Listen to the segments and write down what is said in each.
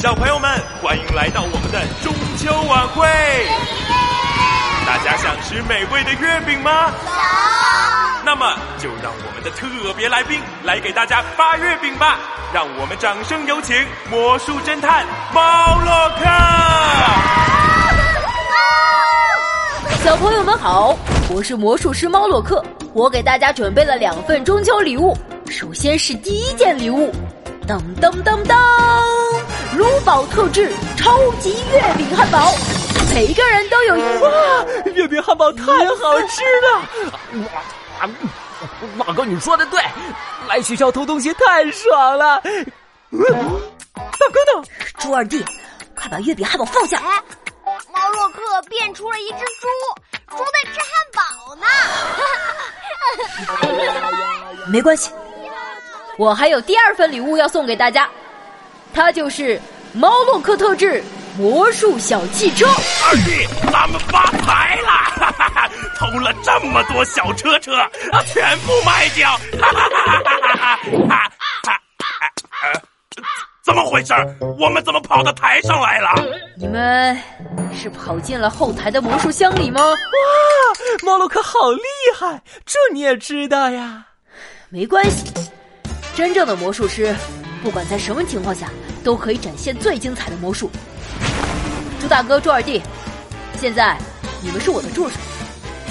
小朋友们，欢迎来到我们的中秋晚会。大家想吃美味的月饼吗？想。那么就让我们的特别来宾来给大家发月饼吧。让我们掌声有请魔术侦探猫洛克。小朋友们好，我是魔术师猫洛克，我给大家准备了两份中秋礼物。首先是第一件礼物，噔噔噔噔，卢宝特制超级月饼汉堡，每个人都有一哇！月饼汉堡太好吃了！哇！马哥，你说的对，来学校偷东西太爽了。大哥呢？猪二弟，快把月饼汉堡放下！哎，猫洛克变出了一只猪，猪在吃汉堡呢。没关系，我还有第二份礼物要送给大家，它就是猫洛克特制魔术小汽车。二弟，咱们发财了！哈哈哈，偷了这么多小车车，啊，全部卖掉！哈哈哈哈哈哈！怎么回事？我们怎么跑到台上来了？你们是跑进了后台的魔术箱里吗？哇，猫洛克好厉害，这你也知道呀？没关系，真正的魔术师，不管在什么情况下，都可以展现最精彩的魔术。朱大哥、朱二弟，现在你们是我的助手，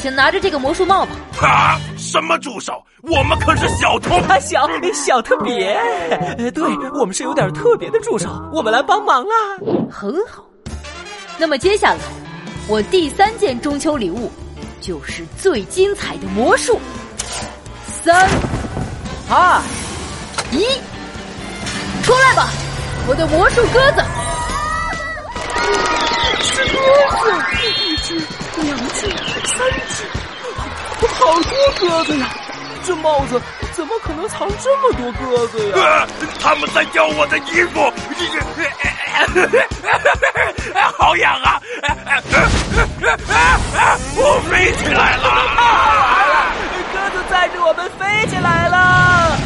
请拿着这个魔术帽吧。啊！什么助手？我们可是小偷，小小特别。对，我们是有点特别的助手，我们来帮忙啊。很好。那么接下来，我第三件中秋礼物，就是最精彩的魔术。三、二、一，出来吧，我的魔术鸽子！是鸽子，一只、两只、三只。好多鸽子呀！这帽子怎么可能藏这么多鸽子呀？他们在叼我的衣服，好痒啊！我飞起来了！鸽子载着我们飞起来了！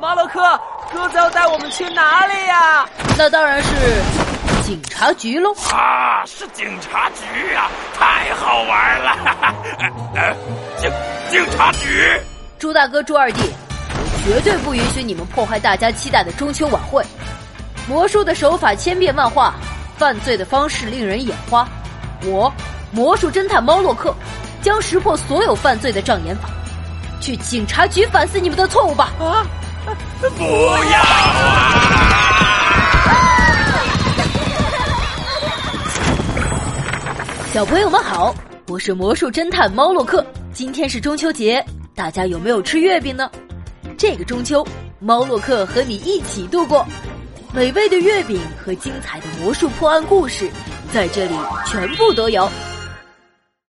马洛克，鸽子要带我们去哪里呀？那当然是警察局喽！啊，是警察局呀！太好玩了！呃警警察局，朱大哥、朱二弟，我绝对不允许你们破坏大家期待的中秋晚会。魔术的手法千变万化，犯罪的方式令人眼花。我，魔术侦探猫洛克，将识破所有犯罪的障眼法。去警察局反思你们的错误吧！啊，不要啊！小朋友们好，我是魔术侦探猫洛克。今天是中秋节，大家有没有吃月饼呢？这个中秋，猫洛克和你一起度过。美味的月饼和精彩的魔术破案故事，在这里全部都有。